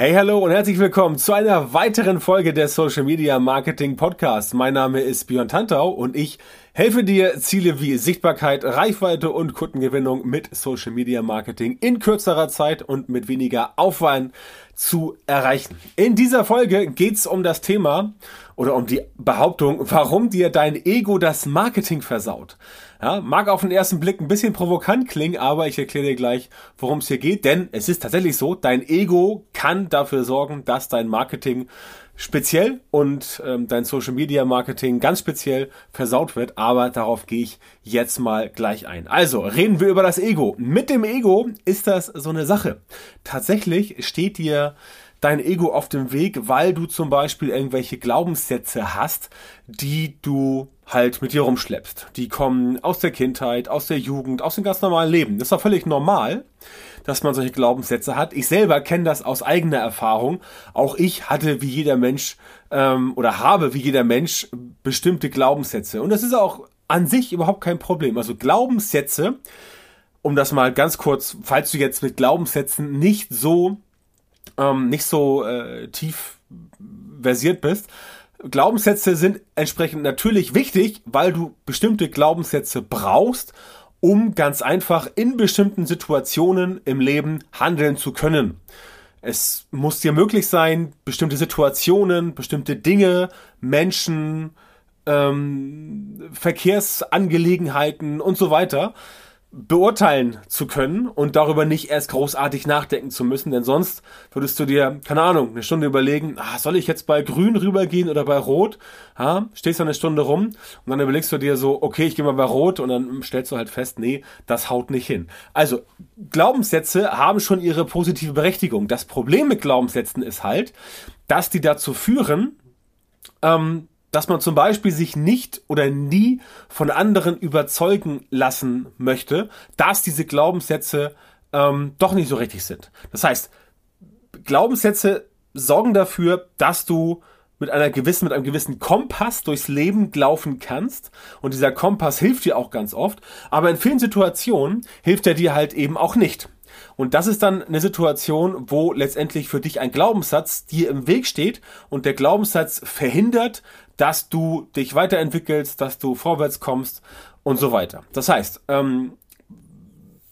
Hey, hallo und herzlich willkommen zu einer weiteren Folge des Social Media Marketing Podcasts. Mein Name ist Björn Tantau und ich helfe dir, Ziele wie Sichtbarkeit, Reichweite und Kundengewinnung mit Social Media Marketing in kürzerer Zeit und mit weniger Aufwand zu erreichen. In dieser Folge geht's um das Thema oder um die Behauptung, warum dir dein Ego das Marketing versaut. Ja, mag auf den ersten Blick ein bisschen provokant klingen, aber ich erkläre dir gleich, worum es hier geht, denn es ist tatsächlich so, dein Ego kann dafür sorgen, dass dein Marketing speziell und ähm, dein Social Media Marketing ganz speziell versaut wird, aber darauf gehe ich jetzt mal gleich ein. Also, reden wir über das Ego. Mit dem Ego ist das so eine Sache. Tatsächlich steht dir dein Ego auf dem Weg, weil du zum Beispiel irgendwelche Glaubenssätze hast, die du halt mit dir rumschleppst. Die kommen aus der Kindheit, aus der Jugend, aus dem ganz normalen Leben. Das ist doch völlig normal, dass man solche Glaubenssätze hat. Ich selber kenne das aus eigener Erfahrung. Auch ich hatte wie jeder Mensch ähm, oder habe wie jeder Mensch bestimmte Glaubenssätze. Und das ist auch an sich überhaupt kein Problem. Also Glaubenssätze, um das mal ganz kurz, falls du jetzt mit Glaubenssätzen nicht so ähm, nicht so äh, tief versiert bist, Glaubenssätze sind entsprechend natürlich wichtig, weil du bestimmte Glaubenssätze brauchst, um ganz einfach in bestimmten Situationen im Leben handeln zu können. Es muss dir möglich sein, bestimmte Situationen, bestimmte Dinge, Menschen, ähm, Verkehrsangelegenheiten und so weiter beurteilen zu können und darüber nicht erst großartig nachdenken zu müssen, denn sonst würdest du dir, keine Ahnung, eine Stunde überlegen, ah, soll ich jetzt bei grün rübergehen oder bei rot? Ha, stehst du eine Stunde rum und dann überlegst du dir so, okay, ich gehe mal bei rot und dann stellst du halt fest, nee, das haut nicht hin. Also, Glaubenssätze haben schon ihre positive Berechtigung. Das Problem mit Glaubenssätzen ist halt, dass die dazu führen, ähm, dass man zum Beispiel sich nicht oder nie von anderen überzeugen lassen möchte, dass diese Glaubenssätze ähm, doch nicht so richtig sind. Das heißt, Glaubenssätze sorgen dafür, dass du mit einer gewissen, mit einem gewissen Kompass durchs Leben laufen kannst. Und dieser Kompass hilft dir auch ganz oft. Aber in vielen Situationen hilft er dir halt eben auch nicht. Und das ist dann eine Situation, wo letztendlich für dich ein Glaubenssatz dir im Weg steht und der Glaubenssatz verhindert, dass du dich weiterentwickelst, dass du vorwärts kommst und so weiter. Das heißt, ähm,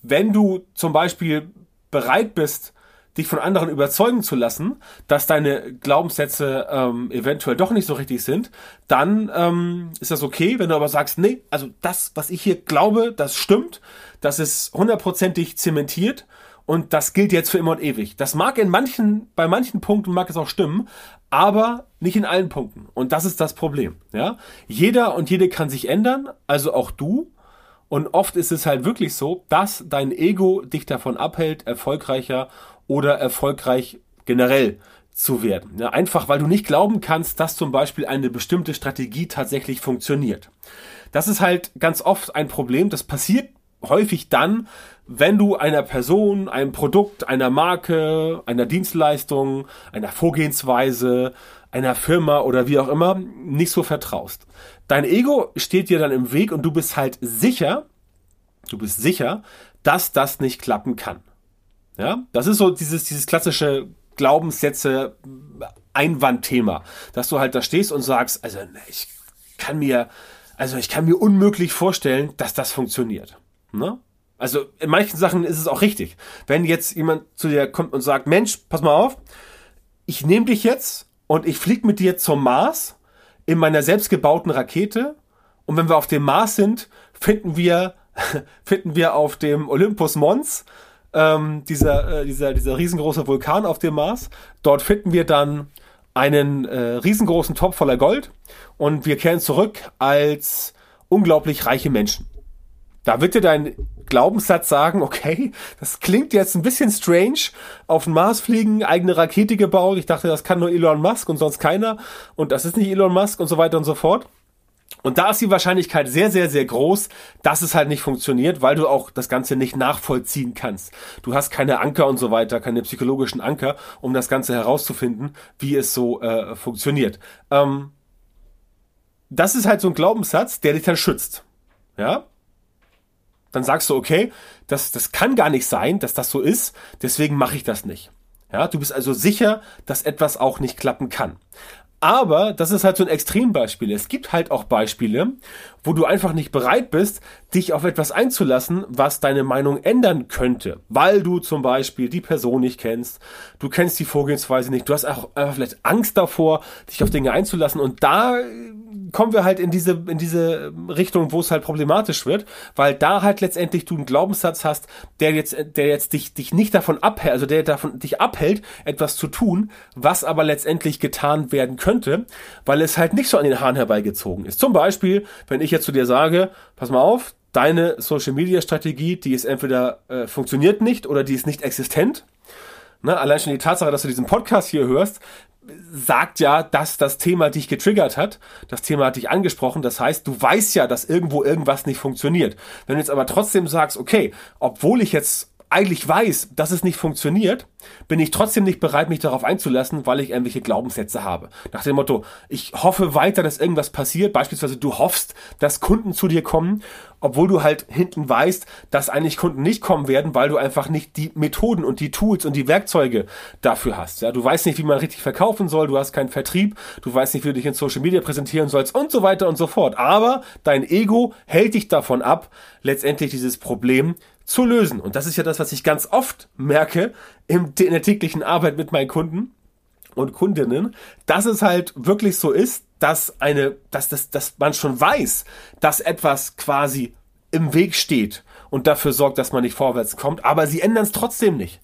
wenn du zum Beispiel bereit bist, dich von anderen überzeugen zu lassen, dass deine Glaubenssätze ähm, eventuell doch nicht so richtig sind, dann ähm, ist das okay. Wenn du aber sagst, nee, also das, was ich hier glaube, das stimmt, das ist hundertprozentig zementiert und das gilt jetzt für immer und ewig. Das mag in manchen, bei manchen Punkten mag es auch stimmen, aber nicht in allen Punkten. Und das ist das Problem. Ja, jeder und jede kann sich ändern, also auch du. Und oft ist es halt wirklich so, dass dein Ego dich davon abhält, erfolgreicher oder erfolgreich generell zu werden. Ja, einfach weil du nicht glauben kannst, dass zum Beispiel eine bestimmte Strategie tatsächlich funktioniert. Das ist halt ganz oft ein Problem. Das passiert häufig dann, wenn du einer Person, einem Produkt, einer Marke, einer Dienstleistung, einer Vorgehensweise, einer Firma oder wie auch immer nicht so vertraust. Dein Ego steht dir dann im Weg und du bist halt sicher, du bist sicher, dass das nicht klappen kann. Ja, das ist so dieses, dieses klassische Glaubenssätze Einwandthema, dass du halt da stehst und sagst, also ich kann mir, also ich kann mir unmöglich vorstellen, dass das funktioniert. Ne? Also in manchen Sachen ist es auch richtig. Wenn jetzt jemand zu dir kommt und sagt, Mensch, pass mal auf, ich nehme dich jetzt und ich fliege mit dir zum Mars in meiner selbstgebauten Rakete und wenn wir auf dem Mars sind, finden wir finden wir auf dem Olympus Mons ähm, dieser, äh, dieser, dieser riesengroße Vulkan auf dem Mars. Dort finden wir dann einen äh, riesengroßen Topf voller Gold und wir kehren zurück als unglaublich reiche Menschen. Da wird dir dein Glaubenssatz sagen, okay, das klingt jetzt ein bisschen strange, auf den Mars fliegen, eigene Rakete gebaut, ich dachte, das kann nur Elon Musk und sonst keiner und das ist nicht Elon Musk und so weiter und so fort. Und da ist die Wahrscheinlichkeit sehr, sehr, sehr groß, dass es halt nicht funktioniert, weil du auch das Ganze nicht nachvollziehen kannst. Du hast keine Anker und so weiter, keine psychologischen Anker, um das Ganze herauszufinden, wie es so äh, funktioniert. Ähm, das ist halt so ein Glaubenssatz, der dich dann schützt. Ja, dann sagst du, okay, das, das kann gar nicht sein, dass das so ist, deswegen mache ich das nicht. Ja, du bist also sicher, dass etwas auch nicht klappen kann. Aber das ist halt so ein Extrembeispiel. Es gibt halt auch Beispiele, wo du einfach nicht bereit bist, dich auf etwas einzulassen, was deine Meinung ändern könnte. Weil du zum Beispiel die Person nicht kennst, du kennst die Vorgehensweise nicht, du hast auch einfach vielleicht Angst davor, dich auf Dinge einzulassen. Und da kommen wir halt in diese, in diese Richtung, wo es halt problematisch wird, weil da halt letztendlich du einen Glaubenssatz hast, der jetzt, der jetzt dich, dich nicht davon abhält, also der davon dich abhält, etwas zu tun, was aber letztendlich getan werden könnte, weil es halt nicht so an den Haaren herbeigezogen ist. Zum Beispiel, wenn ich jetzt zu dir sage, pass mal auf, deine Social Media Strategie, die ist entweder äh, funktioniert nicht oder die ist nicht existent. Ne, allein schon die Tatsache, dass du diesen Podcast hier hörst, sagt ja, dass das Thema dich getriggert hat. Das Thema hat dich angesprochen. Das heißt, du weißt ja, dass irgendwo irgendwas nicht funktioniert. Wenn du jetzt aber trotzdem sagst, okay, obwohl ich jetzt eigentlich weiß, dass es nicht funktioniert, bin ich trotzdem nicht bereit, mich darauf einzulassen, weil ich irgendwelche Glaubenssätze habe. Nach dem Motto, ich hoffe weiter, dass irgendwas passiert. Beispielsweise du hoffst, dass Kunden zu dir kommen, obwohl du halt hinten weißt, dass eigentlich Kunden nicht kommen werden, weil du einfach nicht die Methoden und die Tools und die Werkzeuge dafür hast. Ja, du weißt nicht, wie man richtig verkaufen soll, du hast keinen Vertrieb, du weißt nicht, wie du dich in Social Media präsentieren sollst und so weiter und so fort. Aber dein Ego hält dich davon ab, letztendlich dieses Problem zu lösen. Und das ist ja das, was ich ganz oft merke in der täglichen Arbeit mit meinen Kunden und Kundinnen, dass es halt wirklich so ist, dass eine, dass, dass, dass man schon weiß, dass etwas quasi im Weg steht und dafür sorgt, dass man nicht vorwärts kommt, aber sie ändern es trotzdem nicht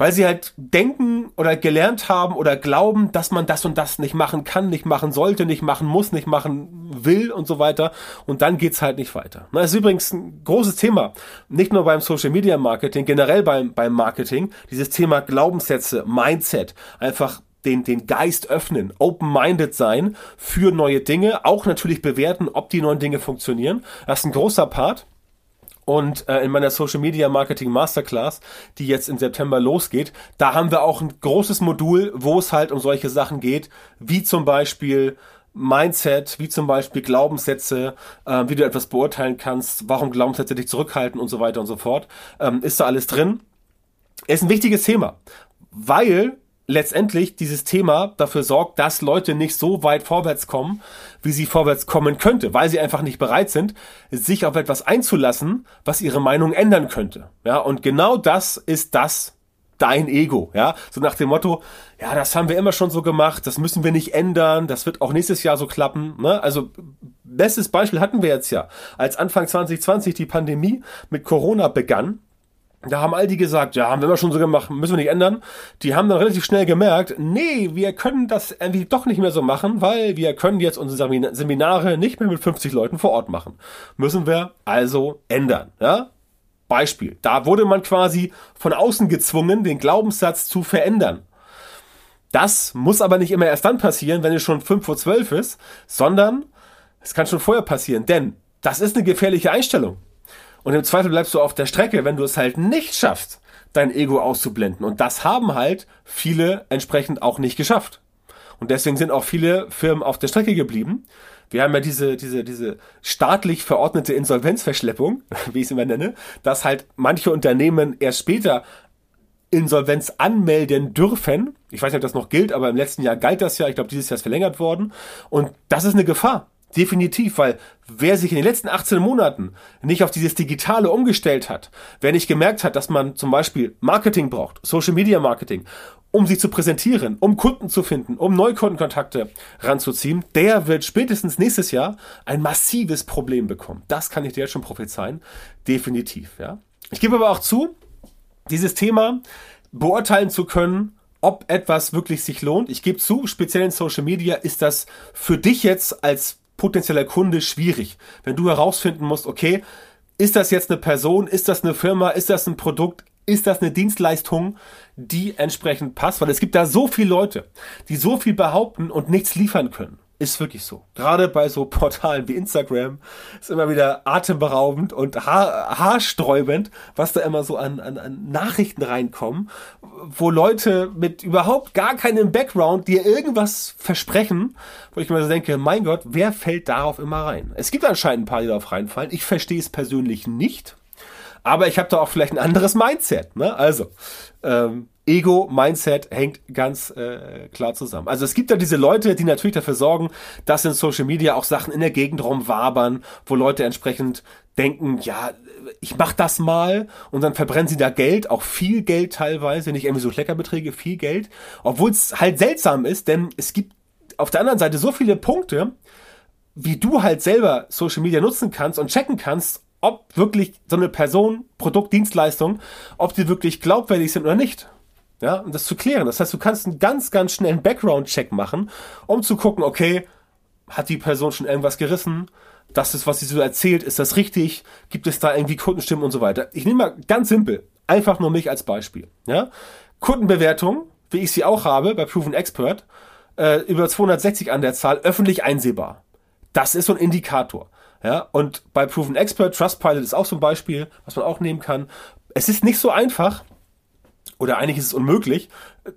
weil sie halt denken oder gelernt haben oder glauben, dass man das und das nicht machen kann, nicht machen sollte, nicht machen muss, nicht machen will und so weiter. Und dann geht's halt nicht weiter. Das ist übrigens ein großes Thema. Nicht nur beim Social Media Marketing, generell beim, beim Marketing. Dieses Thema Glaubenssätze, Mindset, einfach den, den Geist öffnen, open-minded sein für neue Dinge, auch natürlich bewerten, ob die neuen Dinge funktionieren. Das ist ein großer Part. Und äh, in meiner Social Media Marketing Masterclass, die jetzt im September losgeht, da haben wir auch ein großes Modul, wo es halt um solche Sachen geht, wie zum Beispiel Mindset, wie zum Beispiel Glaubenssätze, äh, wie du etwas beurteilen kannst, warum Glaubenssätze dich zurückhalten und so weiter und so fort. Ähm, ist da alles drin? Ist ein wichtiges Thema, weil letztendlich dieses Thema dafür sorgt, dass Leute nicht so weit vorwärts kommen, wie sie vorwärts kommen könnte, weil sie einfach nicht bereit sind, sich auf etwas einzulassen, was ihre Meinung ändern könnte. Ja, und genau das ist das dein Ego, ja, so nach dem Motto, ja, das haben wir immer schon so gemacht, das müssen wir nicht ändern, das wird auch nächstes Jahr so klappen, ne? Also bestes Beispiel hatten wir jetzt ja, als Anfang 2020 die Pandemie mit Corona begann, da haben all die gesagt, ja, haben wir immer schon so gemacht, müssen wir nicht ändern. Die haben dann relativ schnell gemerkt, nee, wir können das irgendwie doch nicht mehr so machen, weil wir können jetzt unsere Seminare nicht mehr mit 50 Leuten vor Ort machen. Müssen wir also ändern, ja? Beispiel. Da wurde man quasi von außen gezwungen, den Glaubenssatz zu verändern. Das muss aber nicht immer erst dann passieren, wenn es schon 5 vor 12 ist, sondern es kann schon vorher passieren, denn das ist eine gefährliche Einstellung. Und im Zweifel bleibst du auf der Strecke, wenn du es halt nicht schaffst, dein Ego auszublenden. Und das haben halt viele entsprechend auch nicht geschafft. Und deswegen sind auch viele Firmen auf der Strecke geblieben. Wir haben ja diese, diese, diese staatlich verordnete Insolvenzverschleppung, wie ich es immer nenne, dass halt manche Unternehmen erst später Insolvenz anmelden dürfen. Ich weiß nicht, ob das noch gilt, aber im letzten Jahr galt das ja. Ich glaube, dieses Jahr ist verlängert worden. Und das ist eine Gefahr. Definitiv, weil wer sich in den letzten 18 Monaten nicht auf dieses Digitale umgestellt hat, wer nicht gemerkt hat, dass man zum Beispiel Marketing braucht, Social Media Marketing, um sich zu präsentieren, um Kunden zu finden, um Neukundenkontakte ranzuziehen, der wird spätestens nächstes Jahr ein massives Problem bekommen. Das kann ich dir jetzt schon prophezeien. Definitiv, ja. Ich gebe aber auch zu, dieses Thema beurteilen zu können, ob etwas wirklich sich lohnt. Ich gebe zu, speziell in Social Media ist das für dich jetzt als potenzieller Kunde schwierig. Wenn du herausfinden musst, okay, ist das jetzt eine Person, ist das eine Firma, ist das ein Produkt, ist das eine Dienstleistung, die entsprechend passt? Weil es gibt da so viele Leute, die so viel behaupten und nichts liefern können. Ist wirklich so. Gerade bei so Portalen wie Instagram ist immer wieder atemberaubend und haar, haarsträubend, was da immer so an, an, an Nachrichten reinkommen, wo Leute mit überhaupt gar keinem Background dir irgendwas versprechen, wo ich mir so denke, mein Gott, wer fällt darauf immer rein? Es gibt anscheinend ein paar, die darauf reinfallen. Ich verstehe es persönlich nicht, aber ich habe da auch vielleicht ein anderes Mindset. Ne? Also, ähm, Ego, Mindset hängt ganz äh, klar zusammen. Also es gibt ja diese Leute, die natürlich dafür sorgen, dass in Social Media auch Sachen in der Gegend rumwabern, wo Leute entsprechend denken, ja, ich mach das mal und dann verbrennen sie da Geld, auch viel Geld teilweise, nicht irgendwie so Kleckerbeträge, viel Geld, obwohl es halt seltsam ist, denn es gibt auf der anderen Seite so viele Punkte, wie du halt selber Social Media nutzen kannst und checken kannst, ob wirklich so eine Person, Produkt, Dienstleistung, ob die wirklich glaubwürdig sind oder nicht. Ja, um das zu klären. Das heißt, du kannst einen ganz, ganz schnellen Background-Check machen, um zu gucken, okay, hat die Person schon irgendwas gerissen? Das ist, was sie so erzählt, ist das richtig? Gibt es da irgendwie Kundenstimmen und so weiter? Ich nehme mal ganz simpel, einfach nur mich als Beispiel. Ja? Kundenbewertung, wie ich sie auch habe bei Proven Expert, äh, über 260 an der Zahl, öffentlich einsehbar. Das ist so ein Indikator. Ja, und bei Proven Expert, Trustpilot ist auch so ein Beispiel, was man auch nehmen kann. Es ist nicht so einfach, oder eigentlich ist es unmöglich,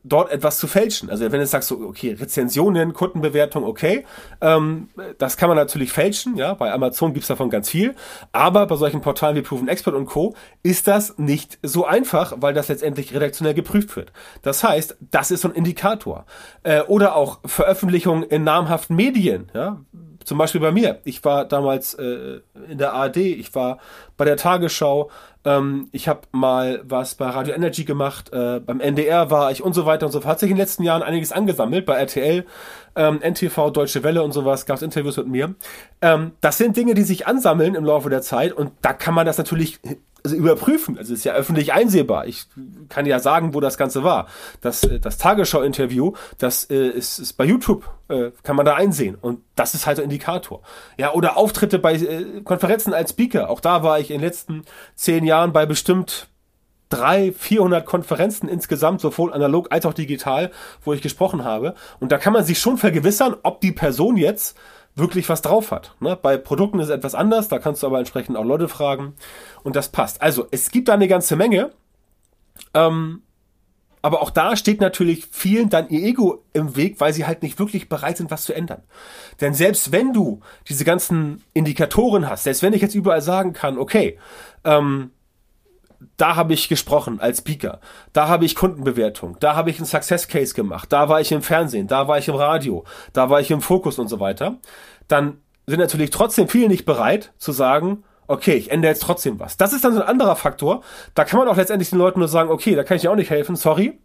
dort etwas zu fälschen. Also wenn du sagst, so, okay, Rezensionen, Kundenbewertung, okay, ähm, das kann man natürlich fälschen, ja, bei Amazon gibt's davon ganz viel, aber bei solchen Portalen wie Proven Expert und Co. ist das nicht so einfach, weil das letztendlich redaktionell geprüft wird. Das heißt, das ist so ein Indikator. Äh, oder auch Veröffentlichung in namhaften Medien, ja, zum Beispiel bei mir. Ich war damals äh, in der ARD, ich war bei der Tagesschau, ähm, ich habe mal was bei Radio Energy gemacht, äh, beim NDR war ich und so weiter und so fort. Hat sich in den letzten Jahren einiges angesammelt, bei RTL, ähm, NTV, Deutsche Welle und sowas, gab es Interviews mit mir. Ähm, das sind Dinge, die sich ansammeln im Laufe der Zeit und da kann man das natürlich also überprüfen. Also ist ja öffentlich einsehbar. Ich kann ja sagen, wo das Ganze war. Das, äh, das Tagesschau-Interview, das äh, ist, ist bei YouTube, äh, kann man da einsehen. Und das ist halt ein Indikator. Ja, oder Auftritte bei äh, Konferenzen als Speaker. Auch da war ich in den letzten zehn Jahren bei bestimmt drei, 400 Konferenzen insgesamt, sowohl analog als auch digital, wo ich gesprochen habe. Und da kann man sich schon vergewissern, ob die Person jetzt wirklich was drauf hat. Ne? Bei Produkten ist es etwas anders, da kannst du aber entsprechend auch Leute fragen und das passt. Also es gibt da eine ganze Menge, ähm, aber auch da steht natürlich vielen dann ihr Ego im Weg, weil sie halt nicht wirklich bereit sind, was zu ändern. Denn selbst wenn du diese ganzen Indikatoren hast, selbst wenn ich jetzt überall sagen kann, okay, ähm, da habe ich gesprochen als Speaker, da habe ich Kundenbewertung, da habe ich einen Success Case gemacht, da war ich im Fernsehen, da war ich im Radio, da war ich im Fokus und so weiter, dann sind natürlich trotzdem viele nicht bereit zu sagen, okay, ich ändere jetzt trotzdem was. Das ist dann so ein anderer Faktor. Da kann man auch letztendlich den Leuten nur sagen, okay, da kann ich dir auch nicht helfen, sorry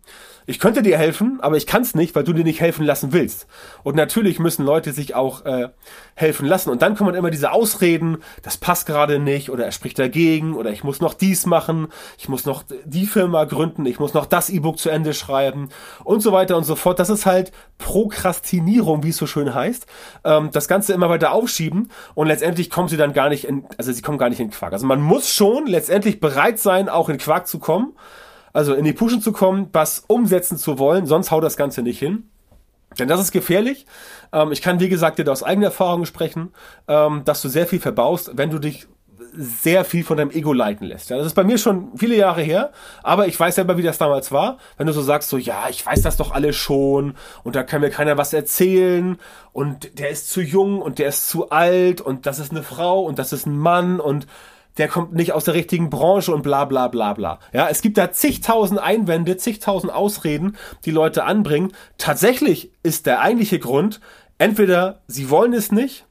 ich könnte dir helfen, aber ich kann es nicht, weil du dir nicht helfen lassen willst. Und natürlich müssen Leute sich auch äh, helfen lassen. Und dann kommen immer diese Ausreden, das passt gerade nicht oder er spricht dagegen oder ich muss noch dies machen, ich muss noch die Firma gründen, ich muss noch das E-Book zu Ende schreiben und so weiter und so fort. Das ist halt Prokrastinierung, wie es so schön heißt. Ähm, das Ganze immer weiter aufschieben und letztendlich kommen sie dann gar nicht in, also sie kommen gar nicht in Quark. Also man muss schon letztendlich bereit sein, auch in Quark zu kommen also in die Pushen zu kommen, was umsetzen zu wollen, sonst haut das Ganze nicht hin. Denn das ist gefährlich. Ähm, ich kann, wie gesagt, dir aus eigener Erfahrung sprechen, ähm, dass du sehr viel verbaust, wenn du dich sehr viel von deinem Ego leiten lässt. Ja, das ist bei mir schon viele Jahre her, aber ich weiß selber, wie das damals war. Wenn du so sagst, so, ja, ich weiß das doch alle schon und da kann mir keiner was erzählen und der ist zu jung und der ist zu alt und das ist eine Frau und das ist ein Mann und der kommt nicht aus der richtigen Branche und bla bla bla bla. Ja, es gibt da zigtausend Einwände, zigtausend Ausreden, die Leute anbringen. Tatsächlich ist der eigentliche Grund, entweder sie wollen es nicht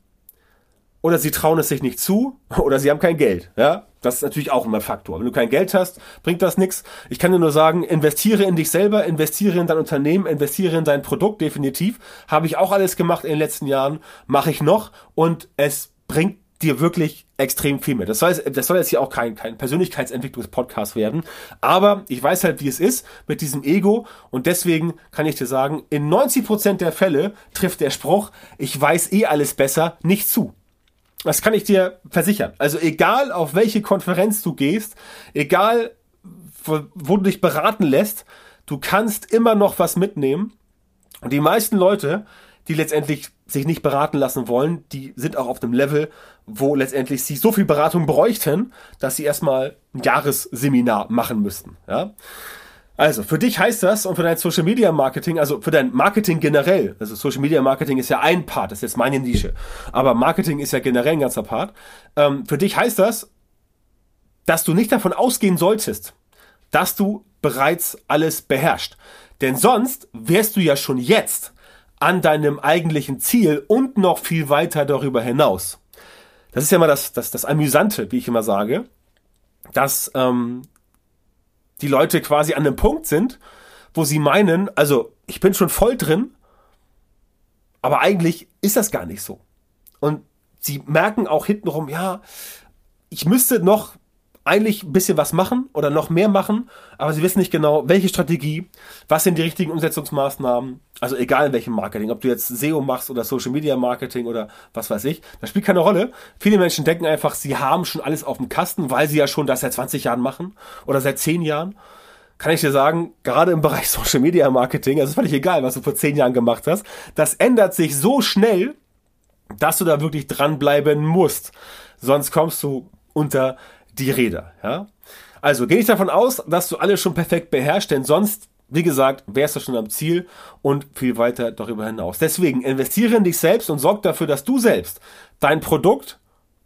oder sie trauen es sich nicht zu oder sie haben kein Geld. Ja, das ist natürlich auch immer Faktor. Wenn du kein Geld hast, bringt das nichts. Ich kann dir nur sagen, investiere in dich selber, investiere in dein Unternehmen, investiere in dein Produkt, definitiv. Habe ich auch alles gemacht in den letzten Jahren, mache ich noch und es bringt dir wirklich extrem viel mit. Das soll, das soll jetzt hier auch kein, kein Persönlichkeitsentwicklungspodcast werden, aber ich weiß halt, wie es ist mit diesem Ego und deswegen kann ich dir sagen, in 90% der Fälle trifft der Spruch, ich weiß eh alles besser, nicht zu. Das kann ich dir versichern. Also egal auf welche Konferenz du gehst, egal wo, wo du dich beraten lässt, du kannst immer noch was mitnehmen. Und die meisten Leute, die letztendlich sich nicht beraten lassen wollen, die sind auch auf dem Level, wo letztendlich sie so viel Beratung bräuchten, dass sie erstmal ein Jahresseminar machen müssten. Ja? Also, für dich heißt das und für dein Social Media Marketing, also für dein Marketing generell, also Social Media Marketing ist ja ein Part, das ist jetzt meine Nische, aber Marketing ist ja generell ein ganzer Part. Ähm, für dich heißt das, dass du nicht davon ausgehen solltest, dass du bereits alles beherrschst. Denn sonst wärst du ja schon jetzt an deinem eigentlichen Ziel und noch viel weiter darüber hinaus. Das ist ja immer das, das, das Amüsante, wie ich immer sage, dass ähm, die Leute quasi an einem Punkt sind, wo sie meinen, also ich bin schon voll drin, aber eigentlich ist das gar nicht so. Und sie merken auch hintenrum, ja, ich müsste noch eigentlich ein bisschen was machen oder noch mehr machen, aber sie wissen nicht genau, welche Strategie, was sind die richtigen Umsetzungsmaßnahmen, also egal in welchem Marketing, ob du jetzt SEO machst oder Social Media Marketing oder was weiß ich, das spielt keine Rolle. Viele Menschen denken einfach, sie haben schon alles auf dem Kasten, weil sie ja schon das seit 20 Jahren machen oder seit 10 Jahren. Kann ich dir sagen, gerade im Bereich Social Media Marketing, also ist völlig egal, was du vor 10 Jahren gemacht hast, das ändert sich so schnell, dass du da wirklich dranbleiben musst. Sonst kommst du unter die Räder. Ja? Also gehe ich davon aus, dass du alles schon perfekt beherrschst, denn sonst, wie gesagt, wärst du schon am Ziel und viel weiter darüber hinaus. Deswegen investiere in dich selbst und sorg dafür, dass du selbst dein Produkt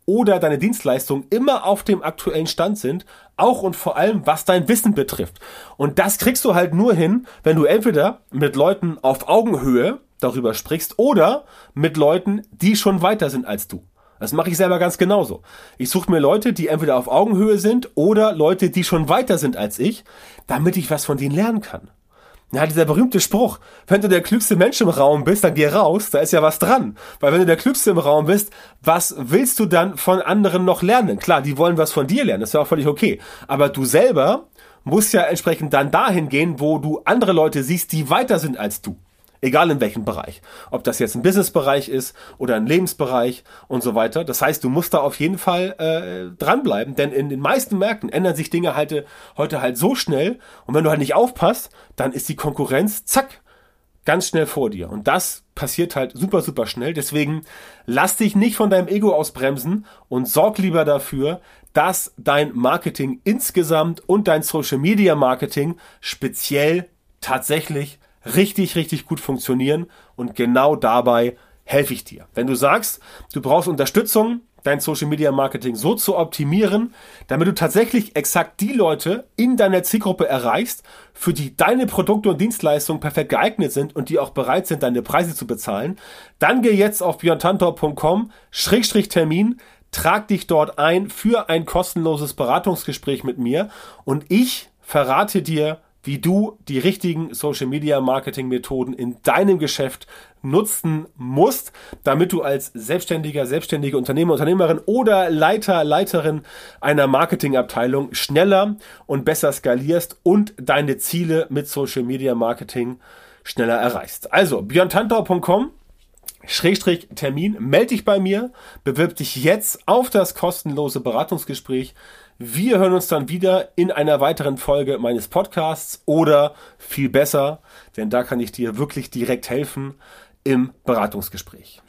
oder deine Dienstleistung immer auf dem aktuellen Stand sind, auch und vor allem was dein Wissen betrifft. Und das kriegst du halt nur hin, wenn du entweder mit Leuten auf Augenhöhe darüber sprichst oder mit Leuten, die schon weiter sind als du. Das mache ich selber ganz genauso. Ich suche mir Leute, die entweder auf Augenhöhe sind oder Leute, die schon weiter sind als ich, damit ich was von denen lernen kann. Ja, dieser berühmte Spruch, wenn du der klügste Mensch im Raum bist, dann geh raus, da ist ja was dran. Weil wenn du der klügste im Raum bist, was willst du dann von anderen noch lernen? Klar, die wollen was von dir lernen, das ist ja auch völlig okay. Aber du selber musst ja entsprechend dann dahin gehen, wo du andere Leute siehst, die weiter sind als du. Egal in welchem Bereich. Ob das jetzt ein Businessbereich ist oder ein Lebensbereich und so weiter. Das heißt, du musst da auf jeden Fall äh, dranbleiben, denn in den meisten Märkten ändern sich Dinge halt, heute halt so schnell und wenn du halt nicht aufpasst, dann ist die Konkurrenz, zack, ganz schnell vor dir. Und das passiert halt super, super schnell. Deswegen lass dich nicht von deinem Ego ausbremsen und sorg lieber dafür, dass dein Marketing insgesamt und dein Social Media Marketing speziell tatsächlich richtig, richtig gut funktionieren und genau dabei helfe ich dir. Wenn du sagst, du brauchst Unterstützung, dein Social Media Marketing so zu optimieren, damit du tatsächlich exakt die Leute in deiner Zielgruppe erreichst, für die deine Produkte und Dienstleistungen perfekt geeignet sind und die auch bereit sind, deine Preise zu bezahlen, dann geh jetzt auf björntantor.com Schrägstrich Termin, trag dich dort ein für ein kostenloses Beratungsgespräch mit mir und ich verrate dir, wie du die richtigen Social Media Marketing Methoden in deinem Geschäft nutzen musst, damit du als selbstständiger, selbstständige Unternehmer, Unternehmerin oder Leiter, Leiterin einer Marketingabteilung schneller und besser skalierst und deine Ziele mit Social Media Marketing schneller erreichst. Also björntantau.com Schrägstrich Termin, melde dich bei mir, bewirb dich jetzt auf das kostenlose Beratungsgespräch wir hören uns dann wieder in einer weiteren Folge meines Podcasts oder viel besser, denn da kann ich dir wirklich direkt helfen im Beratungsgespräch.